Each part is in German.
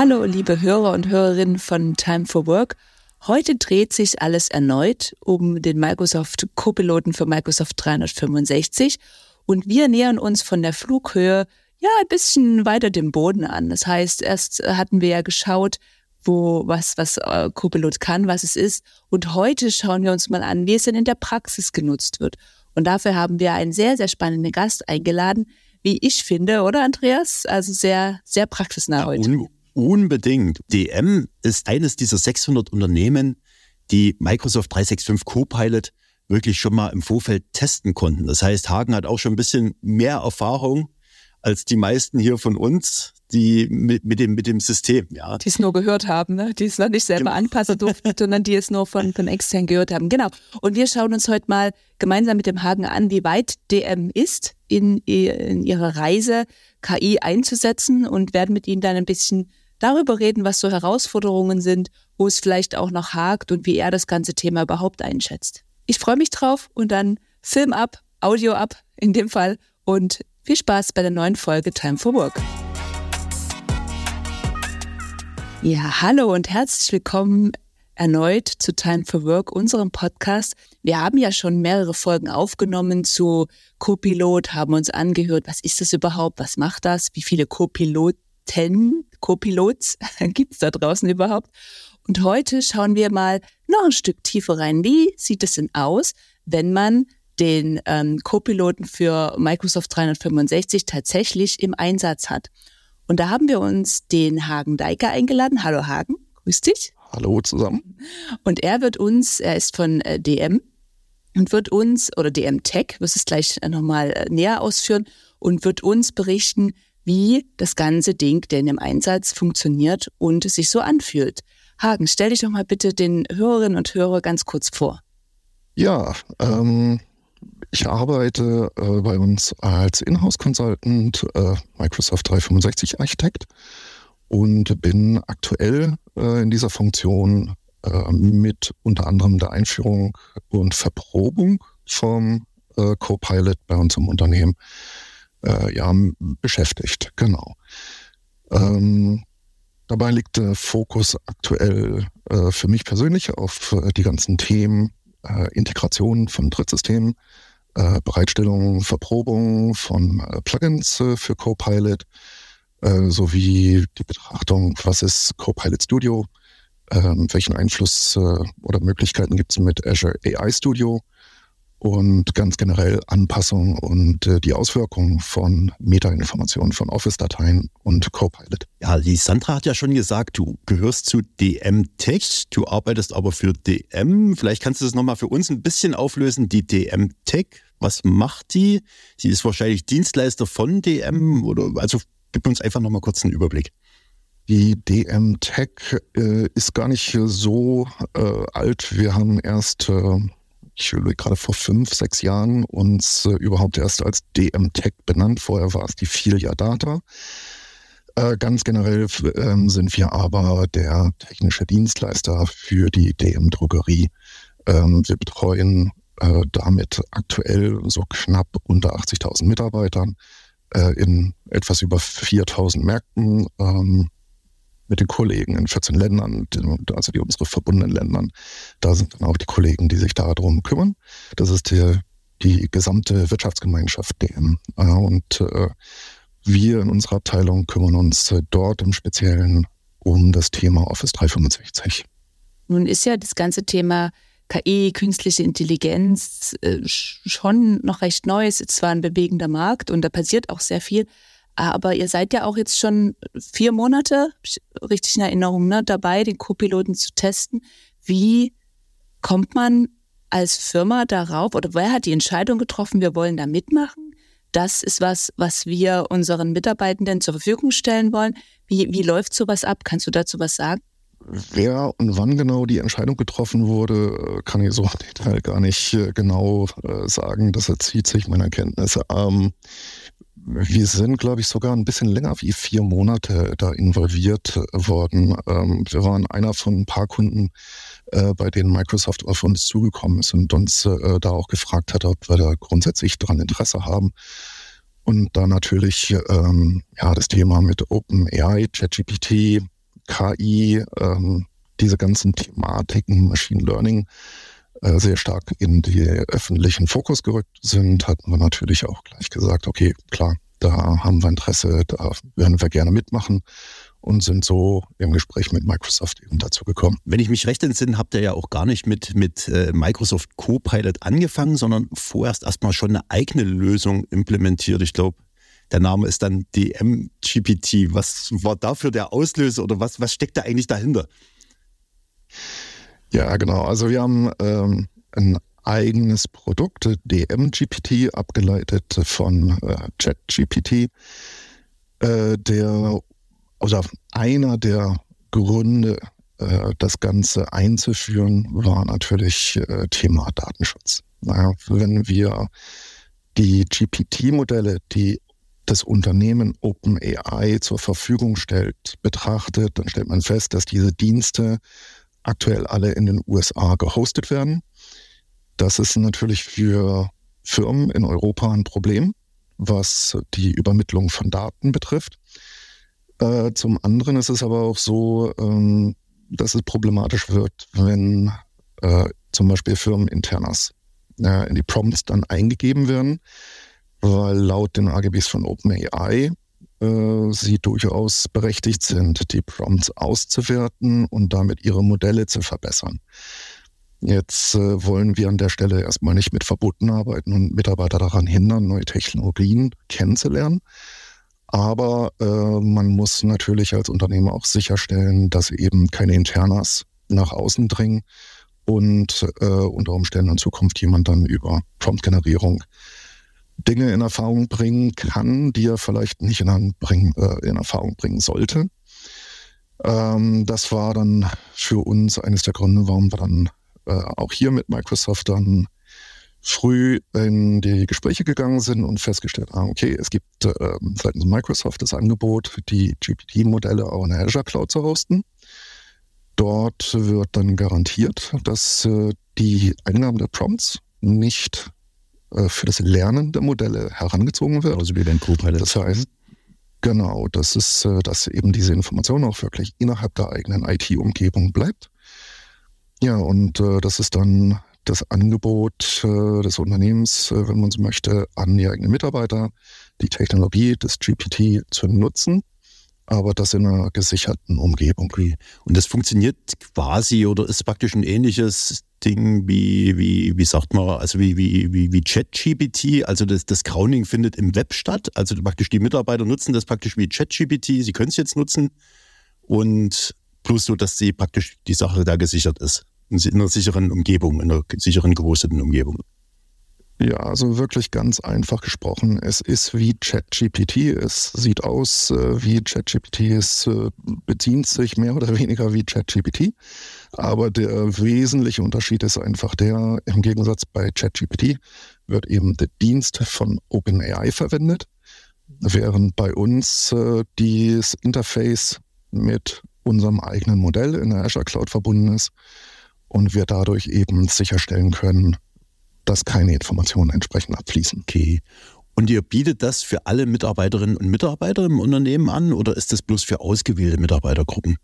Hallo, liebe Hörer und Hörerinnen von Time for Work. Heute dreht sich alles erneut um den Microsoft Copiloten für Microsoft 365 und wir nähern uns von der Flughöhe ja ein bisschen weiter dem Boden an. Das heißt, erst hatten wir ja geschaut, wo was was äh, Copilot kann, was es ist und heute schauen wir uns mal an, wie es denn in der Praxis genutzt wird. Und dafür haben wir einen sehr sehr spannenden Gast eingeladen, wie ich finde, oder Andreas? Also sehr sehr praxisnah heute. Un unbedingt. DM ist eines dieser 600 Unternehmen, die Microsoft 365 Copilot wirklich schon mal im Vorfeld testen konnten. Das heißt, Hagen hat auch schon ein bisschen mehr Erfahrung als die meisten hier von uns, die mit, mit, dem, mit dem System, ja. Die es nur gehört haben, ne? die es noch nicht selber genau. anpassen durften, sondern die es nur von, von extern gehört haben. Genau. Und wir schauen uns heute mal gemeinsam mit dem Hagen an, wie weit DM ist in, in ihrer Reise, KI einzusetzen und werden mit Ihnen dann ein bisschen darüber reden, was so Herausforderungen sind, wo es vielleicht auch noch hakt und wie er das ganze Thema überhaupt einschätzt. Ich freue mich drauf und dann Film ab, Audio ab in dem Fall und viel Spaß bei der neuen Folge Time for Work. Ja, hallo und herzlich willkommen erneut zu Time for Work, unserem Podcast. Wir haben ja schon mehrere Folgen aufgenommen zu Copilot, haben uns angehört, was ist das überhaupt, was macht das, wie viele Copiloten, Copilots gibt es da draußen überhaupt. Und heute schauen wir mal noch ein Stück tiefer rein. Wie sieht es denn aus, wenn man den ähm, Co-Piloten für Microsoft 365 tatsächlich im Einsatz hat? Und da haben wir uns den Hagen Deiker eingeladen. Hallo Hagen, grüß dich. Hallo zusammen. Und er wird uns, er ist von äh, DM und wird uns, oder DM Tech, wirst es gleich äh, nochmal äh, näher ausführen, und wird uns berichten, wie das ganze Ding denn im Einsatz funktioniert und sich so anfühlt. Hagen, stell dich doch mal bitte den Hörerinnen und Hörern ganz kurz vor. Ja, ähm, ich arbeite äh, bei uns als Inhouse-Consultant, äh, Microsoft 365 Architekt und bin aktuell äh, in dieser Funktion äh, mit unter anderem der Einführung und Verprobung vom äh, Copilot bei uns im Unternehmen äh, ja, beschäftigt. Genau. Ähm, Dabei liegt der Fokus aktuell äh, für mich persönlich auf äh, die ganzen Themen äh, Integration von Drittsystemen, äh, Bereitstellung, Verprobung von äh, Plugins für Copilot, sowie die Betrachtung, was ist Copilot Studio, ähm, welchen Einfluss oder Möglichkeiten gibt es mit Azure AI Studio und ganz generell Anpassung und äh, die Auswirkungen von Metainformationen von Office-Dateien und Copilot. Ja, die Sandra hat ja schon gesagt, du gehörst zu DM Tech, du arbeitest aber für DM. Vielleicht kannst du das nochmal für uns ein bisschen auflösen, die DM Tech. Was macht die? Sie ist wahrscheinlich Dienstleister von DM oder also gib uns einfach nochmal kurz einen Überblick. Die DM Tech äh, ist gar nicht so äh, alt. Wir haben erst äh, ich überlege gerade vor fünf, sechs Jahren uns äh, überhaupt erst als DM Tech benannt. Vorher war es die Filia Data. Äh, ganz generell ähm, sind wir aber der technische Dienstleister für die DM Drogerie. Ähm, wir betreuen äh, damit aktuell so knapp unter 80.000 Mitarbeitern äh, in etwas über 4.000 Märkten. Ähm, mit den Kollegen in 14 Ländern, also die unsere verbundenen Ländern. Da sind dann auch die Kollegen, die sich darum kümmern. Das ist die, die gesamte Wirtschaftsgemeinschaft DM. Und äh, wir in unserer Abteilung kümmern uns äh, dort im Speziellen um das Thema Office 365. Nun ist ja das ganze Thema KI, künstliche Intelligenz äh, schon noch recht neu. Es ist zwar ein bewegender Markt und da passiert auch sehr viel, aber ihr seid ja auch jetzt schon vier Monate, richtig in Erinnerung, ne, dabei, den Co-Piloten zu testen. Wie kommt man als Firma darauf oder wer hat die Entscheidung getroffen, wir wollen da mitmachen? Das ist was, was wir unseren Mitarbeitenden zur Verfügung stellen wollen. Wie, wie läuft sowas ab? Kannst du dazu was sagen? Wer und wann genau die Entscheidung getroffen wurde, kann ich so im Detail gar nicht äh, genau äh, sagen. Das erzieht sich meiner Kenntnisse. Ähm, wir sind, glaube ich, sogar ein bisschen länger wie vier Monate da involviert worden. Ähm, wir waren einer von ein paar Kunden, äh, bei denen Microsoft auf uns zugekommen ist und uns äh, da auch gefragt hat, ob wir da grundsätzlich daran Interesse haben. Und da natürlich ähm, ja, das Thema mit OpenAI, ChatGPT, KI, ähm, diese ganzen Thematiken, Machine Learning sehr stark in die öffentlichen Fokus gerückt sind, hatten wir natürlich auch gleich gesagt, okay, klar, da haben wir Interesse, da werden wir gerne mitmachen und sind so im Gespräch mit Microsoft eben dazu gekommen. Wenn ich mich recht entsinne, habt ihr ja auch gar nicht mit, mit äh, Microsoft Copilot angefangen, sondern vorerst erstmal schon eine eigene Lösung implementiert. Ich glaube, der Name ist dann DMGPT. Was war dafür der Auslöser oder was, was steckt da eigentlich dahinter? Ja, genau. Also wir haben ähm, ein eigenes Produkt, DMGPT, abgeleitet von äh, ChatGPT, äh, der, also einer der Gründe, äh, das Ganze einzuführen, war natürlich äh, Thema Datenschutz. Naja, wenn wir die GPT-Modelle, die das Unternehmen OpenAI zur Verfügung stellt, betrachtet, dann stellt man fest, dass diese Dienste aktuell alle in den USA gehostet werden. Das ist natürlich für Firmen in Europa ein Problem, was die Übermittlung von Daten betrifft. Äh, zum anderen ist es aber auch so, ähm, dass es problematisch wird, wenn äh, zum Beispiel Firmeninternas äh, in die Prompts dann eingegeben werden weil laut den AGBs von OpenAI äh, sie durchaus berechtigt sind, die Prompts auszuwerten und damit ihre Modelle zu verbessern. Jetzt äh, wollen wir an der Stelle erstmal nicht mit Verboten arbeiten und Mitarbeiter daran hindern, neue Technologien kennenzulernen. Aber äh, man muss natürlich als Unternehmer auch sicherstellen, dass eben keine Internas nach außen dringen und äh, unter Umständen in Zukunft jemand dann über Prompt-Generierung Dinge in Erfahrung bringen kann, die er vielleicht nicht in, bringen, äh, in Erfahrung bringen sollte. Ähm, das war dann für uns eines der Gründe, warum wir dann äh, auch hier mit Microsoft dann früh in die Gespräche gegangen sind und festgestellt haben, okay, es gibt äh, seitens Microsoft das Angebot, die GPT-Modelle auch in der Azure Cloud zu hosten. Dort wird dann garantiert, dass äh, die Eingaben der Prompts nicht für das Lernen der Modelle herangezogen wird. Also wie beim Copilot. Das heißt, genau, das ist, äh, dass eben diese Information auch wirklich innerhalb der eigenen IT-Umgebung bleibt. Ja, und äh, das ist dann das Angebot äh, des Unternehmens, äh, wenn man so möchte, an die eigenen Mitarbeiter, die Technologie des GPT zu nutzen, aber das in einer gesicherten Umgebung. Und das funktioniert quasi oder ist praktisch ein ähnliches Ding wie, wie, wie sagt man, also wie, wie, wie, wie ChatGPT, also das, das Crowning findet im Web statt. Also praktisch die Mitarbeiter nutzen das praktisch wie ChatGPT, sie können es jetzt nutzen. Und plus so, dass sie praktisch die Sache da gesichert ist. In einer sicheren Umgebung, in einer sicheren gehosteten Umgebung. Ja, also wirklich ganz einfach gesprochen. Es ist wie ChatGPT. Es sieht aus äh, wie ChatGPT. Es äh, bedient sich mehr oder weniger wie ChatGPT. Aber der wesentliche Unterschied ist einfach der, im Gegensatz bei ChatGPT wird eben der Dienst von OpenAI verwendet, während bei uns äh, das Interface mit unserem eigenen Modell in der Azure Cloud verbunden ist und wir dadurch eben sicherstellen können, dass keine Informationen entsprechend abfließen. Okay. Und ihr bietet das für alle Mitarbeiterinnen und Mitarbeiter im Unternehmen an oder ist das bloß für ausgewählte Mitarbeitergruppen?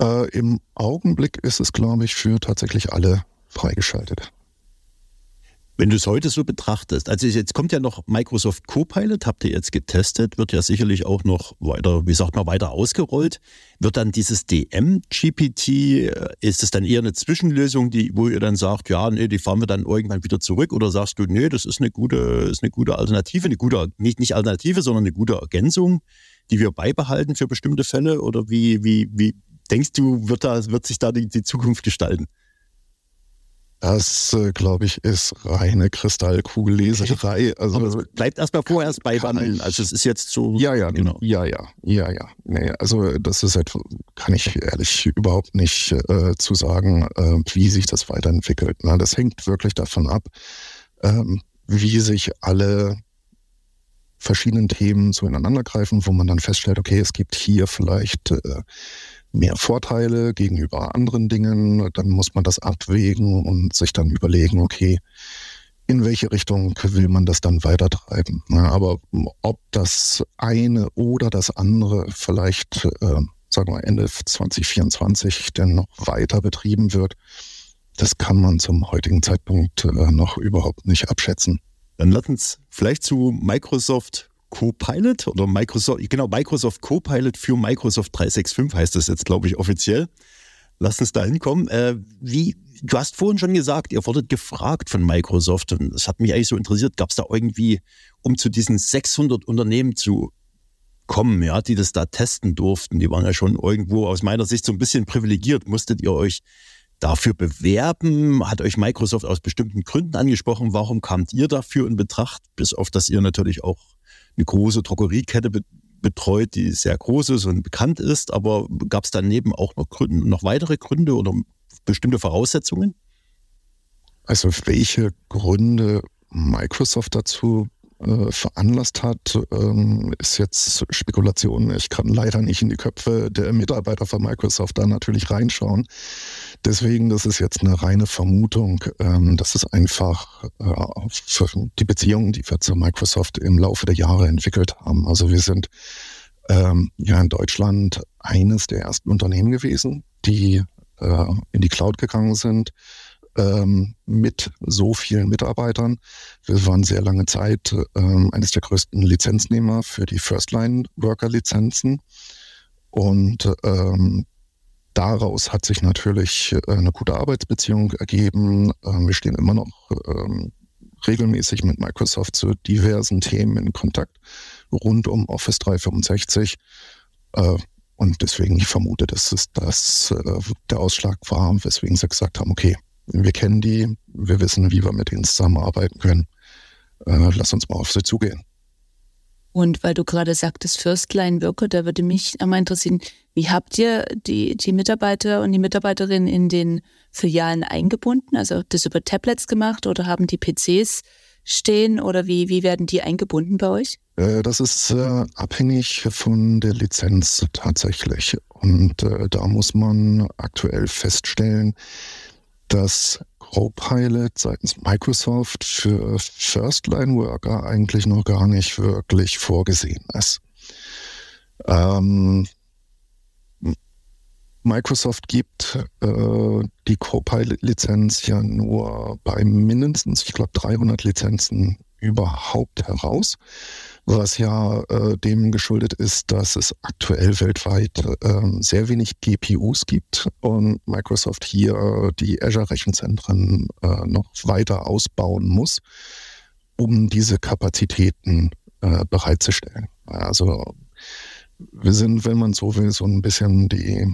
Äh, Im Augenblick ist es, glaube ich, für tatsächlich alle freigeschaltet. Wenn du es heute so betrachtest, also jetzt kommt ja noch Microsoft Copilot, habt ihr jetzt getestet, wird ja sicherlich auch noch weiter, wie sagt man, weiter ausgerollt. Wird dann dieses DM-GPT, äh, ist es dann eher eine Zwischenlösung, die, wo ihr dann sagt, ja, nee, die fahren wir dann irgendwann wieder zurück oder sagst du, nee, das ist eine gute, ist eine gute Alternative, eine gute, nicht, nicht Alternative, sondern eine gute Ergänzung, die wir beibehalten für bestimmte Fälle oder wie, wie, wie denkst du, wird da, wird sich da die, die Zukunft gestalten? Das, äh, glaube ich, ist reine Kristallkugelleserei. Also, Aber bleibt erstmal vorerst bei Wandeln. Also es ist jetzt so. Ja, ja, genau. Ja, ja, ja, ja. Nee, also das ist etwas, kann ich ehrlich überhaupt nicht äh, zu sagen, äh, wie sich das weiterentwickelt. Na, das hängt wirklich davon ab, ähm, wie sich alle verschiedenen Themen so ineinander greifen, wo man dann feststellt, okay, es gibt hier vielleicht äh, mehr Vorteile gegenüber anderen Dingen. Dann muss man das abwägen und sich dann überlegen, okay, in welche Richtung will man das dann weitertreiben. Aber ob das eine oder das andere vielleicht äh, sagen wir Ende 2024 denn noch weiter betrieben wird, das kann man zum heutigen Zeitpunkt äh, noch überhaupt nicht abschätzen. Dann lass uns vielleicht zu Microsoft Copilot oder Microsoft, genau, Microsoft Copilot für Microsoft 365 heißt das jetzt, glaube ich, offiziell. Lass uns da hinkommen. Äh, wie, du hast vorhin schon gesagt, ihr wurdet gefragt von Microsoft und das hat mich eigentlich so interessiert. Gab es da irgendwie, um zu diesen 600 Unternehmen zu kommen, ja, die das da testen durften, die waren ja schon irgendwo aus meiner Sicht so ein bisschen privilegiert. Musstet ihr euch dafür bewerben? Hat euch Microsoft aus bestimmten Gründen angesprochen? Warum kamt ihr dafür in Betracht? Bis auf, dass ihr natürlich auch eine große Drogeriekette be betreut, die sehr groß ist und bekannt ist. Aber gab es daneben auch noch, Gründe, noch weitere Gründe oder bestimmte Voraussetzungen? Also welche Gründe Microsoft dazu äh, veranlasst hat, ähm, ist jetzt Spekulation. Ich kann leider nicht in die Köpfe der Mitarbeiter von Microsoft da natürlich reinschauen. Deswegen, das ist jetzt eine reine Vermutung. Ähm, das ist einfach äh, die Beziehungen, die wir zu Microsoft im Laufe der Jahre entwickelt haben. Also wir sind ähm, ja in Deutschland eines der ersten Unternehmen gewesen, die äh, in die Cloud gegangen sind ähm, mit so vielen Mitarbeitern. Wir waren sehr lange Zeit ähm, eines der größten Lizenznehmer für die First-Line-Worker-Lizenzen. Und ähm, daraus hat sich natürlich äh, eine gute Arbeitsbeziehung ergeben. Ähm, wir stehen immer noch ähm, regelmäßig mit Microsoft zu diversen Themen in Kontakt rund um Office 365. Äh, und deswegen, ich vermute, dass es das äh, der Ausschlag war, weswegen sie gesagt haben, okay, wir kennen die, wir wissen, wie wir mit ihnen zusammenarbeiten können. Lass uns mal auf sie zugehen. Und weil du gerade sagtest, Firstline Worker, da würde mich einmal interessieren, wie habt ihr die, die Mitarbeiter und die Mitarbeiterinnen in den Filialen eingebunden? Also das über Tablets gemacht oder haben die PCs stehen oder wie, wie werden die eingebunden bei euch? Äh, das ist äh, abhängig von der Lizenz tatsächlich. Und äh, da muss man aktuell feststellen, dass Copilot seitens Microsoft für First-Line-Worker eigentlich noch gar nicht wirklich vorgesehen ist. Ähm, Microsoft gibt äh, die Copilot-Lizenz ja nur bei mindestens, ich glaube, 300 Lizenzen überhaupt heraus was ja äh, dem geschuldet ist, dass es aktuell weltweit äh, sehr wenig GPUs gibt und Microsoft hier die Azure-Rechenzentren äh, noch weiter ausbauen muss, um diese Kapazitäten äh, bereitzustellen. Also wir sind, wenn man so will, so ein bisschen die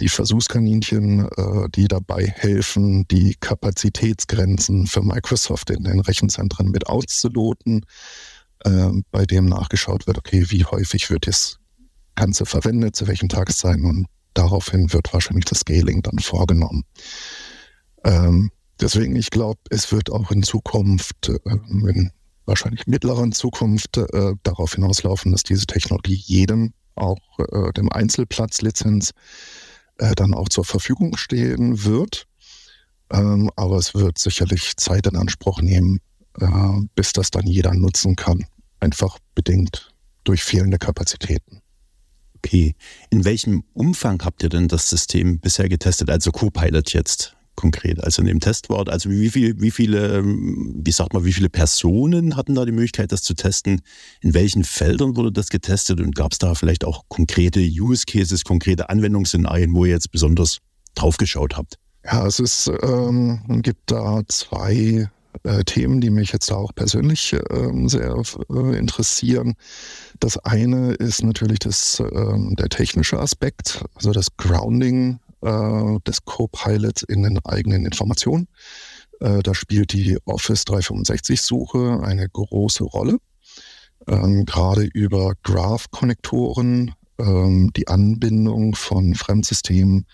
die Versuchskaninchen, äh, die dabei helfen, die Kapazitätsgrenzen für Microsoft in den Rechenzentren mit auszuloten äh, bei dem nachgeschaut wird, okay, wie häufig wird das Ganze verwendet, zu welchen Tageszeiten und daraufhin wird wahrscheinlich das Scaling dann vorgenommen. Ähm, deswegen, ich glaube, es wird auch in Zukunft, äh, in wahrscheinlich mittleren Zukunft, äh, darauf hinauslaufen, dass diese Technologie jedem, auch äh, dem Einzelplatzlizenz, äh, dann auch zur Verfügung stehen wird. Ähm, aber es wird sicherlich Zeit in Anspruch nehmen, äh, bis das dann jeder nutzen kann. Einfach bedingt durch fehlende Kapazitäten. Okay. In welchem Umfang habt ihr denn das System bisher getestet? Also Copilot jetzt konkret, also in dem Testwort. Also wie, viel, wie viele, ähm, wie sagt man, wie viele Personen hatten da die Möglichkeit, das zu testen? In welchen Feldern wurde das getestet? Und gab es da vielleicht auch konkrete Use Cases, konkrete Anwendungsszenarien, wo ihr jetzt besonders drauf geschaut habt? Ja, es ist, ähm, gibt da zwei äh, Themen, die mich jetzt auch persönlich äh, sehr äh, interessieren. Das eine ist natürlich das, ähm, der technische Aspekt, also das Grounding äh, des Co-Pilots in den eigenen Informationen. Äh, da spielt die Office 365-Suche eine große Rolle. Ähm, gerade über Graph-Konnektoren, ähm, die Anbindung von Fremdsystemen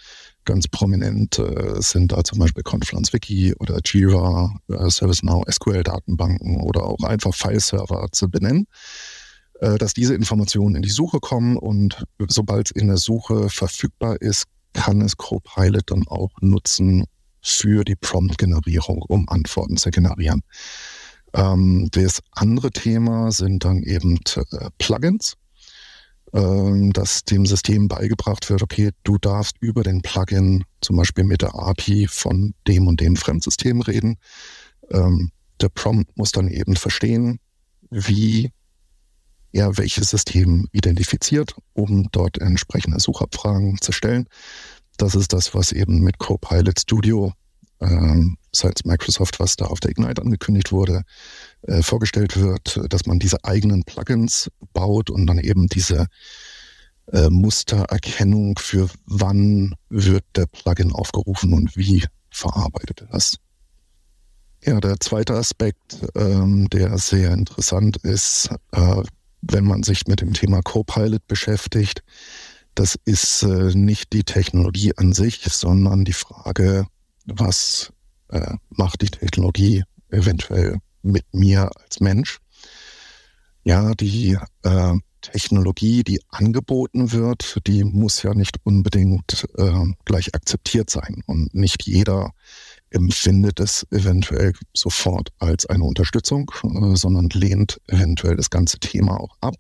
Ganz prominent äh, sind da zum Beispiel Confluence Wiki oder Jira, äh, ServiceNow, SQL-Datenbanken oder auch einfach File-Server zu benennen, äh, dass diese Informationen in die Suche kommen und sobald es in der Suche verfügbar ist, kann es Copilot dann auch nutzen für die Prompt-Generierung, um Antworten zu generieren. Ähm, das andere Thema sind dann eben äh, Plugins ähm, dass dem System beigebracht wird, okay, du darfst über den Plugin zum Beispiel mit der API von dem und dem Fremdsystem reden. Ähm, der Prompt muss dann eben verstehen, wie er welches System identifiziert, um dort entsprechende Suchabfragen zu stellen. Das ist das, was eben mit Copilot Studio ähm, seitens Microsoft, was da auf der Ignite angekündigt wurde, äh, vorgestellt wird, dass man diese eigenen Plugins baut und dann eben diese äh, Mustererkennung für wann wird der Plugin aufgerufen und wie verarbeitet er das. Ja, der zweite Aspekt, ähm, der sehr interessant ist, äh, wenn man sich mit dem Thema Copilot beschäftigt, das ist äh, nicht die Technologie an sich, sondern die Frage, was äh, macht die Technologie eventuell mit mir als Mensch. Ja, die äh, Technologie, die angeboten wird, die muss ja nicht unbedingt äh, gleich akzeptiert sein. Und nicht jeder empfindet es eventuell sofort als eine Unterstützung, äh, sondern lehnt eventuell das ganze Thema auch ab.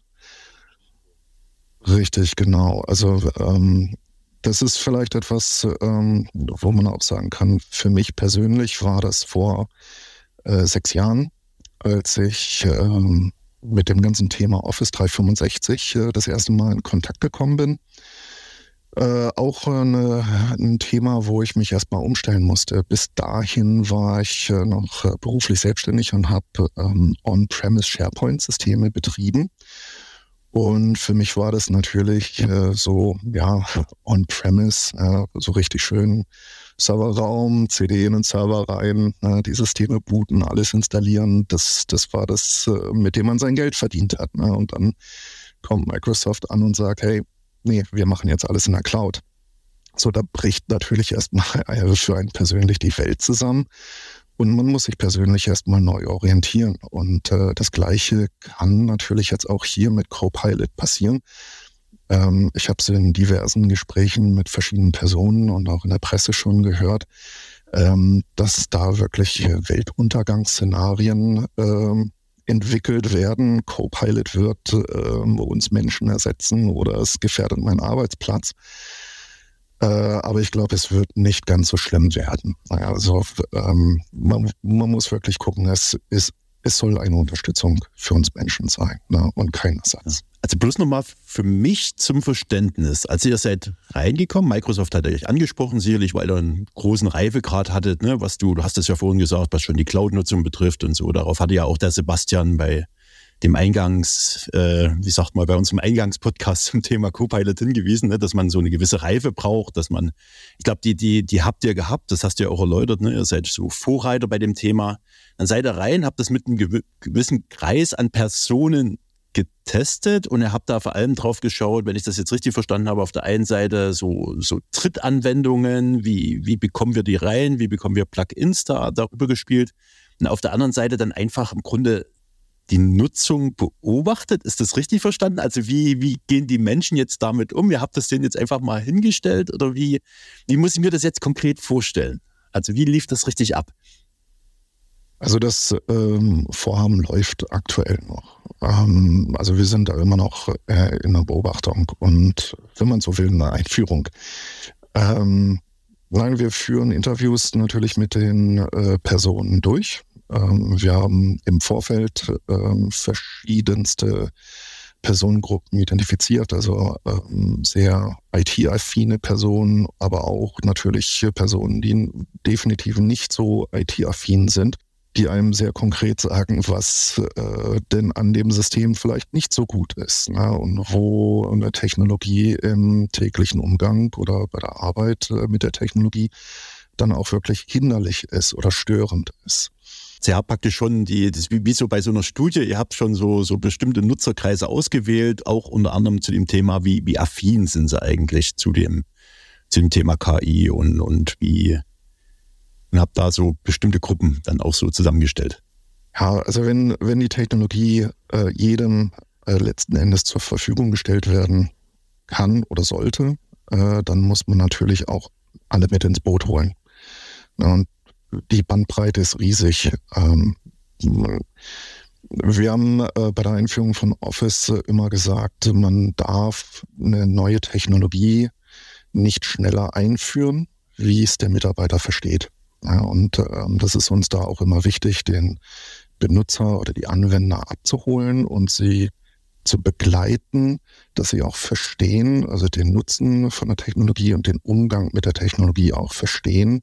Richtig, genau. Also ähm, das ist vielleicht etwas, ähm, wo man auch sagen kann, für mich persönlich war das vor äh, sechs Jahren, als ich ähm, mit dem ganzen Thema Office 365 äh, das erste Mal in Kontakt gekommen bin. Äh, auch eine, ein Thema, wo ich mich erstmal umstellen musste. Bis dahin war ich äh, noch äh, beruflich selbstständig und habe ähm, On-Premise SharePoint-Systeme betrieben. Und für mich war das natürlich äh, so, ja, On-Premise, äh, so richtig schön Serverraum, CD in den Server rein, äh, die Systeme booten, alles installieren. Das, das war das, mit dem man sein Geld verdient hat. Ne? Und dann kommt Microsoft an und sagt, hey, nee, wir machen jetzt alles in der Cloud. So, da bricht natürlich erstmal für einen persönlich die Welt zusammen. Und man muss sich persönlich erstmal neu orientieren. Und äh, das Gleiche kann natürlich jetzt auch hier mit Copilot passieren. Ähm, ich habe es in diversen Gesprächen mit verschiedenen Personen und auch in der Presse schon gehört, ähm, dass da wirklich Weltuntergangsszenarien ähm, entwickelt werden. Copilot wird äh, uns Menschen ersetzen oder es gefährdet meinen Arbeitsplatz. Äh, aber ich glaube, es wird nicht ganz so schlimm werden. Also ähm, man, man, muss wirklich gucken, es, ist, es soll eine Unterstützung für uns Menschen sein ne? und kein Ersatz. Also bloß nochmal für mich zum Verständnis. Also ihr seid reingekommen, Microsoft hat euch angesprochen, sicherlich, weil ihr einen großen Reifegrad hattet, ne? was du, du hast es ja vorhin gesagt, was schon die Cloud-Nutzung betrifft und so. Darauf hatte ja auch der Sebastian bei dem Eingangs, äh, wie sagt man, bei unserem Eingangspodcast zum Thema Copilot hingewiesen, ne, dass man so eine gewisse Reife braucht, dass man, ich glaube, die, die, die habt ihr gehabt, das hast du ja auch erläutert, ne, ihr seid so Vorreiter bei dem Thema. Dann seid ihr rein, habt das mit einem gewissen Kreis an Personen getestet und ihr habt da vor allem drauf geschaut, wenn ich das jetzt richtig verstanden habe, auf der einen Seite so, so Trittanwendungen, wie, wie bekommen wir die rein, wie bekommen wir Plugins da darüber gespielt und auf der anderen Seite dann einfach im Grunde die Nutzung beobachtet. Ist das richtig verstanden? Also wie, wie gehen die Menschen jetzt damit um? Ihr habt das denen jetzt einfach mal hingestellt oder wie, wie muss ich mir das jetzt konkret vorstellen? Also wie lief das richtig ab? Also das ähm, Vorhaben läuft aktuell noch. Ähm, also wir sind da immer noch äh, in der Beobachtung und wenn man so will, eine Einführung. Ähm, nein, wir führen Interviews natürlich mit den äh, Personen durch. Ähm, wir haben im Vorfeld ähm, verschiedenste Personengruppen identifiziert, also ähm, sehr IT-affine Personen, aber auch natürlich Personen, die definitiv nicht so IT-affin sind die einem sehr konkret sagen, was äh, denn an dem System vielleicht nicht so gut ist ne? und wo eine Technologie im täglichen Umgang oder bei der Arbeit äh, mit der Technologie dann auch wirklich hinderlich ist oder störend ist. Sie haben praktisch schon die, das wie, wie so bei so einer Studie, ihr habt schon so, so bestimmte Nutzerkreise ausgewählt, auch unter anderem zu dem Thema, wie, wie affin sind sie eigentlich zu dem, zu dem Thema KI und, und wie, und habe da so bestimmte Gruppen dann auch so zusammengestellt. Ja, also wenn, wenn die Technologie äh, jedem äh, letzten Endes zur Verfügung gestellt werden kann oder sollte, äh, dann muss man natürlich auch alle mit ins Boot holen. Ja, und die Bandbreite ist riesig. Ähm, Wir haben äh, bei der Einführung von Office immer gesagt, man darf eine neue Technologie nicht schneller einführen, wie es der Mitarbeiter versteht. Ja, und ähm, das ist uns da auch immer wichtig, den Benutzer oder die Anwender abzuholen und sie zu begleiten, dass sie auch verstehen, also den Nutzen von der Technologie und den Umgang mit der Technologie auch verstehen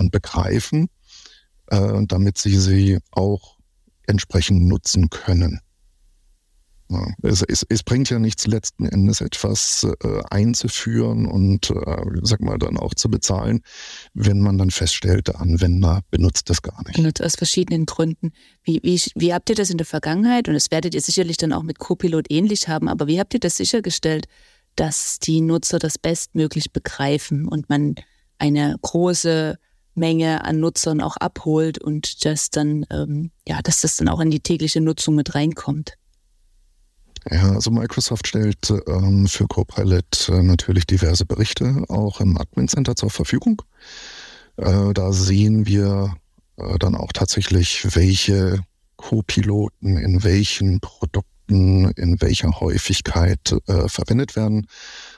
und begreifen, äh, damit sie sie auch entsprechend nutzen können. Ja, es, es, es, bringt ja nichts letzten Endes etwas äh, einzuführen und äh, sag mal dann auch zu bezahlen, wenn man dann feststellt, der Anwender benutzt das gar nicht. Benutzt aus verschiedenen Gründen. Wie, wie, wie habt ihr das in der Vergangenheit, und das werdet ihr sicherlich dann auch mit Copilot ähnlich haben, aber wie habt ihr das sichergestellt, dass die Nutzer das bestmöglich begreifen und man eine große Menge an Nutzern auch abholt und das dann, ähm, ja, dass das dann auch in die tägliche Nutzung mit reinkommt? Ja, also Microsoft stellt ähm, für Copilot äh, natürlich diverse Berichte auch im Admin Center zur Verfügung. Äh, da sehen wir äh, dann auch tatsächlich, welche Co-Piloten in welchen Produkten in welcher Häufigkeit äh, verwendet werden.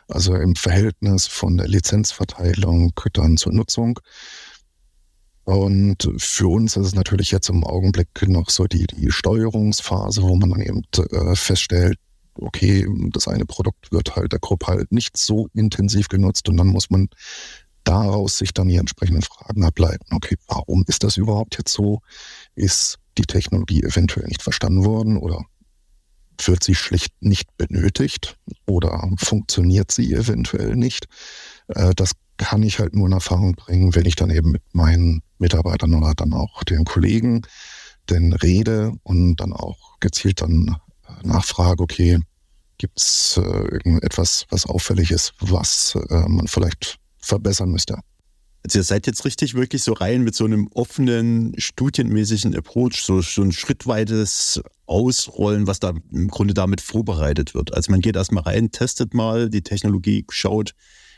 Also im Verhältnis von der Lizenzverteilung dann zur Nutzung. Und für uns ist es natürlich jetzt im Augenblick noch so die, die Steuerungsphase, wo man dann eben äh, feststellt, okay, das eine Produkt wird halt der Gruppe halt nicht so intensiv genutzt und dann muss man daraus sich dann die entsprechenden Fragen ableiten. Okay, warum ist das überhaupt jetzt so? Ist die Technologie eventuell nicht verstanden worden oder wird sie schlicht nicht benötigt oder funktioniert sie eventuell nicht? Äh, das kann ich halt nur in Erfahrung bringen, wenn ich dann eben mit meinen Mitarbeitern oder dann auch den Kollegen denn rede und dann auch gezielt dann äh, nachfrage, okay, gibt es äh, irgendetwas, was auffällig ist, was äh, man vielleicht verbessern müsste? Also ihr seid jetzt richtig wirklich so rein mit so einem offenen, studienmäßigen Approach, so, so ein schrittweites Ausrollen, was da im Grunde damit vorbereitet wird. Also man geht erstmal rein, testet mal die Technologie, schaut,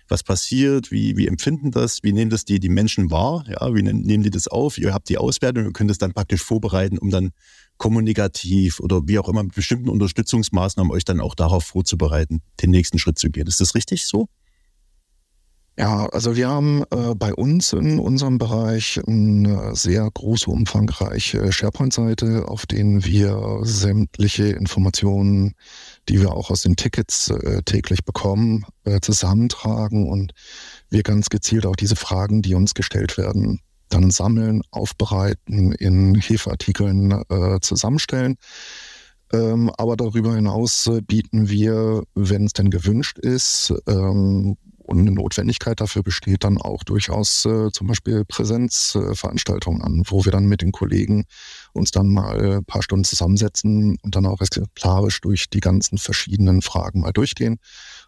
was passiert, wie, wie empfinden das, wie nehmen das die, die Menschen wahr, ja, wie nehmen die das auf, ihr habt die Auswertung, ihr könnt das dann praktisch vorbereiten, um dann kommunikativ oder wie auch immer mit bestimmten Unterstützungsmaßnahmen euch dann auch darauf vorzubereiten, den nächsten Schritt zu gehen. Ist das richtig so? Ja, also wir haben äh, bei uns in unserem Bereich eine sehr große, umfangreiche SharePoint-Seite, auf denen wir sämtliche Informationen, die wir auch aus den Tickets äh, täglich bekommen, äh, zusammentragen und wir ganz gezielt auch diese Fragen, die uns gestellt werden, dann sammeln, aufbereiten, in Hilfeartikeln äh, zusammenstellen. Ähm, aber darüber hinaus äh, bieten wir, wenn es denn gewünscht ist, ähm, und eine Notwendigkeit dafür besteht, dann auch durchaus äh, zum Beispiel Präsenzveranstaltungen äh, an, wo wir dann mit den Kollegen uns dann mal ein paar Stunden zusammensetzen und dann auch exemplarisch durch die ganzen verschiedenen Fragen mal durchgehen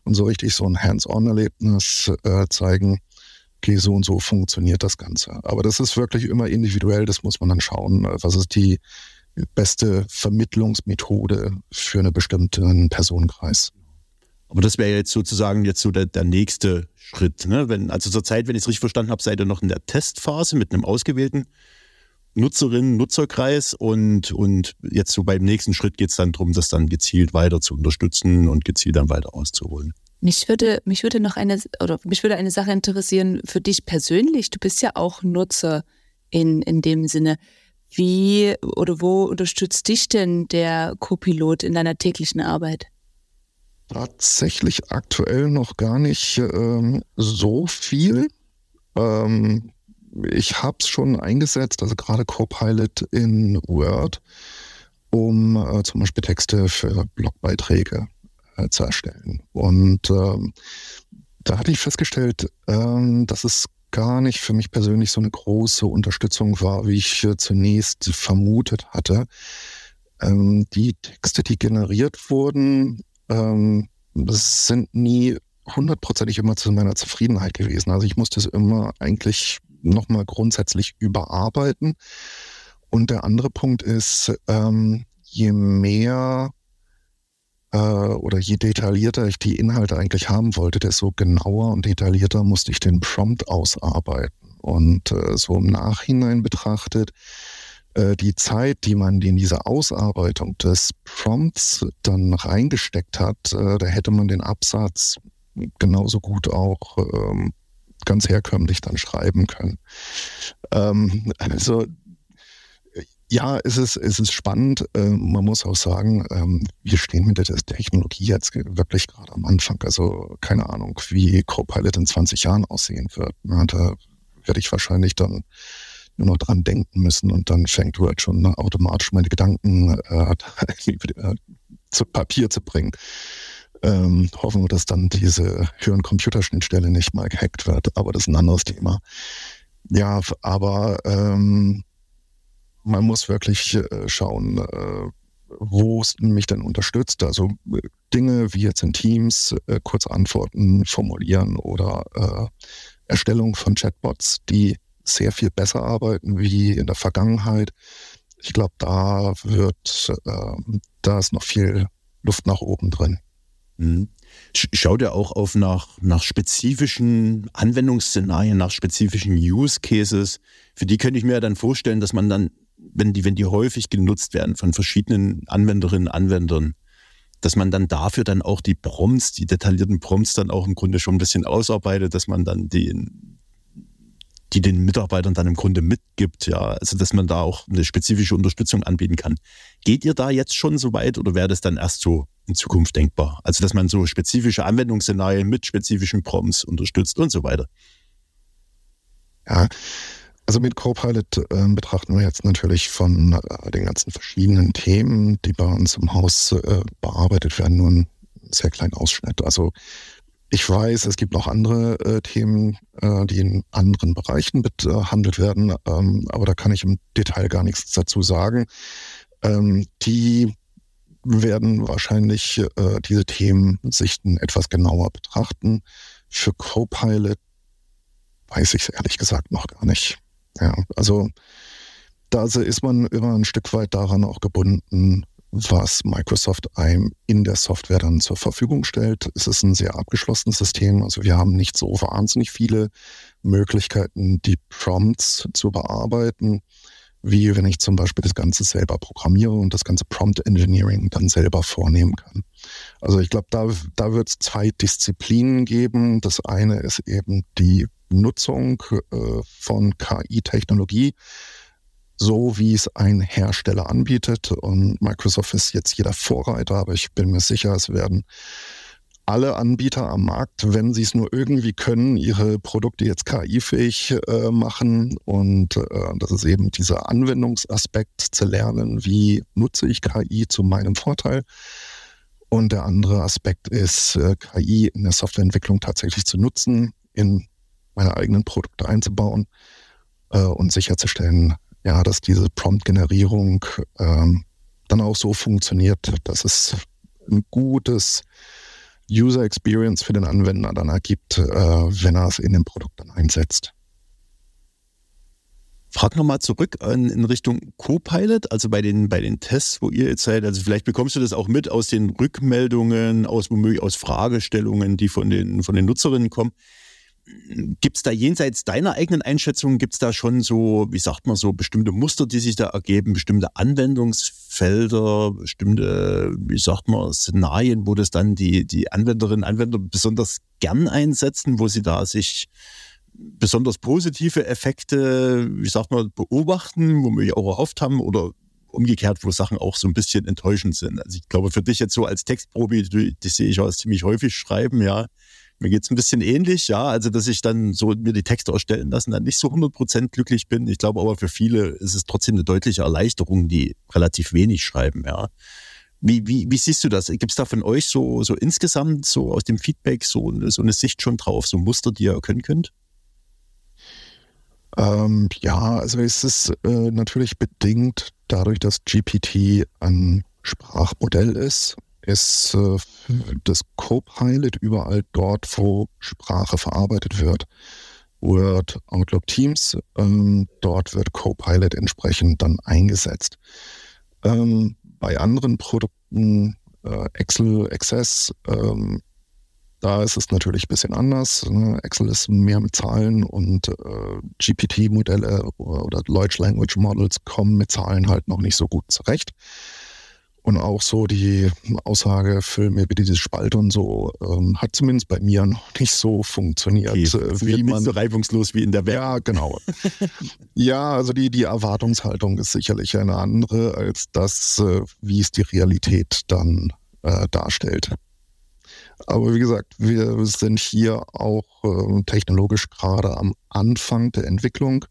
und so richtig so ein Hands-on-Erlebnis äh, zeigen. Okay, so und so funktioniert das Ganze. Aber das ist wirklich immer individuell, das muss man dann schauen, äh, was ist die beste Vermittlungsmethode für einen bestimmten Personenkreis. Aber das wäre jetzt sozusagen jetzt so der, der nächste Schritt. Ne? Wenn, also zurzeit, wenn ich es richtig verstanden habe, seid ihr noch in der Testphase mit einem ausgewählten Nutzerinnen, Nutzerkreis und, und jetzt so beim nächsten Schritt geht es dann darum, das dann gezielt weiter zu unterstützen und gezielt dann weiter auszuholen. Mich würde, mich würde noch eine, oder mich würde eine Sache interessieren für dich persönlich. Du bist ja auch Nutzer in, in dem Sinne. Wie oder wo unterstützt dich denn der Copilot in deiner täglichen Arbeit? Tatsächlich aktuell noch gar nicht ähm, so viel. Ähm, ich habe es schon eingesetzt, also gerade Copilot in Word, um äh, zum Beispiel Texte für Blogbeiträge äh, zu erstellen. Und ähm, da hatte ich festgestellt, ähm, dass es gar nicht für mich persönlich so eine große Unterstützung war, wie ich äh, zunächst vermutet hatte. Ähm, die Texte, die generiert wurden, ähm, das sind nie hundertprozentig immer zu meiner Zufriedenheit gewesen. Also ich musste es immer eigentlich nochmal grundsätzlich überarbeiten. Und der andere Punkt ist, ähm, je mehr äh, oder je detaillierter ich die Inhalte eigentlich haben wollte, desto genauer und detaillierter musste ich den Prompt ausarbeiten. Und äh, so im Nachhinein betrachtet, die Zeit, die man in diese Ausarbeitung des Prompts dann reingesteckt hat, äh, da hätte man den Absatz genauso gut auch ähm, ganz herkömmlich dann schreiben können. Ähm, also ja, es ist, es ist spannend. Ähm, man muss auch sagen, wir stehen mit der Technologie jetzt wirklich gerade am Anfang. Also keine Ahnung, wie Copilot in 20 Jahren aussehen wird. Da werde ich wahrscheinlich dann nur noch dran denken müssen und dann fängt Word schon automatisch meine Gedanken äh, zu Papier zu bringen. Ähm, hoffen wir, dass dann diese Hören-Computerschnittstelle nicht mal gehackt wird, aber das ist ein anderes Thema. Ja, aber ähm, man muss wirklich äh, schauen, äh, wo es mich denn unterstützt. Also äh, Dinge wie jetzt in Teams äh, kurze Antworten formulieren oder äh, Erstellung von Chatbots, die sehr viel besser arbeiten wie in der Vergangenheit. Ich glaube, da wird, äh, da ist noch viel Luft nach oben drin. Mhm. Schaut ihr auch auf nach, nach spezifischen Anwendungsszenarien, nach spezifischen Use Cases? Für die könnte ich mir dann vorstellen, dass man dann, wenn die, wenn die häufig genutzt werden von verschiedenen Anwenderinnen und Anwendern, dass man dann dafür dann auch die Prompts, die detaillierten Prompts dann auch im Grunde schon ein bisschen ausarbeitet, dass man dann den, die den Mitarbeitern dann im Grunde mitgibt, ja, also dass man da auch eine spezifische Unterstützung anbieten kann. Geht ihr da jetzt schon so weit oder wäre das dann erst so in Zukunft denkbar? Also dass man so spezifische Anwendungsszenarien mit spezifischen Prompts unterstützt und so weiter. Ja, also mit Copilot äh, betrachten wir jetzt natürlich von äh, den ganzen verschiedenen Themen, die bei uns im Haus äh, bearbeitet werden, nur einen sehr kleinen Ausschnitt. Also ich weiß, es gibt noch andere äh, Themen, äh, die in anderen Bereichen behandelt werden, ähm, aber da kann ich im Detail gar nichts dazu sagen. Ähm, die werden wahrscheinlich äh, diese Themensichten etwas genauer betrachten. Für Copilot weiß ich es ehrlich gesagt noch gar nicht. Ja, also da ist man immer ein Stück weit daran auch gebunden, was Microsoft einem in der Software dann zur Verfügung stellt. Es ist ein sehr abgeschlossenes System. Also wir haben nicht so wahnsinnig viele Möglichkeiten, die Prompts zu bearbeiten, wie wenn ich zum Beispiel das Ganze selber programmiere und das ganze Prompt Engineering dann selber vornehmen kann. Also ich glaube, da, da wird es zwei Disziplinen geben. Das eine ist eben die Nutzung äh, von KI-Technologie so wie es ein Hersteller anbietet. Und Microsoft ist jetzt jeder Vorreiter, aber ich bin mir sicher, es werden alle Anbieter am Markt, wenn sie es nur irgendwie können, ihre Produkte jetzt KI-fähig äh, machen. Und äh, das ist eben dieser Anwendungsaspekt zu lernen, wie nutze ich KI zu meinem Vorteil. Und der andere Aspekt ist, äh, KI in der Softwareentwicklung tatsächlich zu nutzen, in meine eigenen Produkte einzubauen äh, und sicherzustellen, ja, dass diese Prompt-Generierung ähm, dann auch so funktioniert, dass es ein gutes User Experience für den Anwender dann ergibt, äh, wenn er es in dem Produkt dann einsetzt. Frag nochmal zurück in, in Richtung Copilot, also bei den, bei den Tests, wo ihr jetzt seid. Also vielleicht bekommst du das auch mit aus den Rückmeldungen, aus womöglich aus Fragestellungen, die von den, von den Nutzerinnen kommen. Gibt es da jenseits deiner eigenen Einschätzung, gibt es da schon so, wie sagt man so, bestimmte Muster, die sich da ergeben, bestimmte Anwendungsfelder, bestimmte, wie sagt man, Szenarien, wo das dann die, die Anwenderinnen und Anwender besonders gern einsetzen, wo sie da sich besonders positive Effekte, wie sagt man, beobachten, wo wir auch erhofft haben oder umgekehrt, wo Sachen auch so ein bisschen enttäuschend sind. Also ich glaube, für dich jetzt so als Textprobi, die sehe ich auch ziemlich häufig schreiben, ja mir geht's ein bisschen ähnlich, ja. Also, dass ich dann so mir die Texte ausstellen lassen, dann nicht so 100% glücklich bin. Ich glaube aber für viele ist es trotzdem eine deutliche Erleichterung, die relativ wenig schreiben, ja. Wie, wie, wie siehst du das? Gibt es da von euch so, so insgesamt, so aus dem Feedback, so, so eine Sicht schon drauf, so Muster, die ihr erkennen könnt? Ähm, ja, also es ist äh, natürlich bedingt dadurch, dass GPT ein Sprachmodell ist ist äh, das Copilot überall dort, wo Sprache verarbeitet wird. Word, Outlook Teams, ähm, dort wird Copilot entsprechend dann eingesetzt. Ähm, bei anderen Produkten, äh, Excel, Access, ähm, Da ist es natürlich ein bisschen anders. Ne? Excel ist mehr mit Zahlen und äh, GPT-Modelle oder Large Language Models kommen mit Zahlen halt noch nicht so gut zurecht. Und auch so die Aussage mir bitte diese Spalte und so ähm, hat zumindest bei mir noch nicht so funktioniert, okay, äh, wie man so reibungslos wie in der Welt. Ja, genau. ja, also die die Erwartungshaltung ist sicherlich eine andere als das, äh, wie es die Realität dann äh, darstellt. Aber wie gesagt, wir sind hier auch äh, technologisch gerade am Anfang der Entwicklung.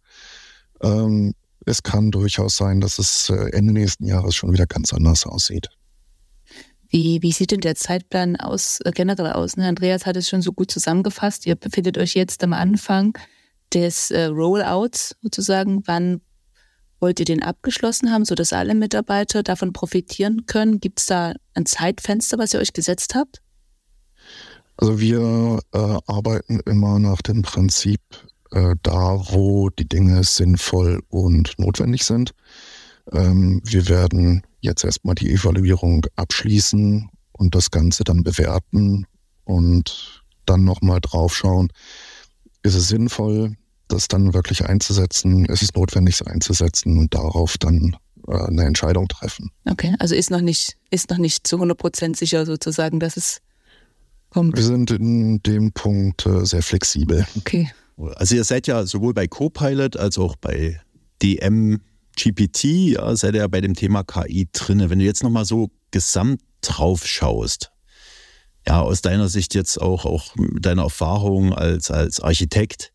Ähm, es kann durchaus sein, dass es äh, Ende nächsten Jahres schon wieder ganz anders aussieht. Wie, wie sieht denn der Zeitplan aus, äh, generell aus? Ne? Andreas hat es schon so gut zusammengefasst. Ihr befindet euch jetzt am Anfang des äh, Rollouts sozusagen. Wann wollt ihr den abgeschlossen haben, sodass alle Mitarbeiter davon profitieren können? Gibt es da ein Zeitfenster, was ihr euch gesetzt habt? Also wir äh, arbeiten immer nach dem Prinzip, äh, da wo die Dinge sinnvoll und notwendig sind. Ähm, wir werden jetzt erstmal die Evaluierung abschließen und das Ganze dann bewerten und dann nochmal draufschauen, ist es sinnvoll, das dann wirklich einzusetzen, ist es notwendig, es einzusetzen und darauf dann äh, eine Entscheidung treffen. Okay, also ist noch nicht, ist noch nicht zu 100 Prozent sicher sozusagen, dass es kommt. Wir sind in dem Punkt äh, sehr flexibel. Okay. Also ihr seid ja sowohl bei Copilot als auch bei DM GPT, ja, seid ihr ja bei dem Thema KI drinne. Wenn du jetzt nochmal so gesamt drauf schaust, ja, aus deiner Sicht jetzt auch, auch mit deiner Erfahrung als, als Architekt,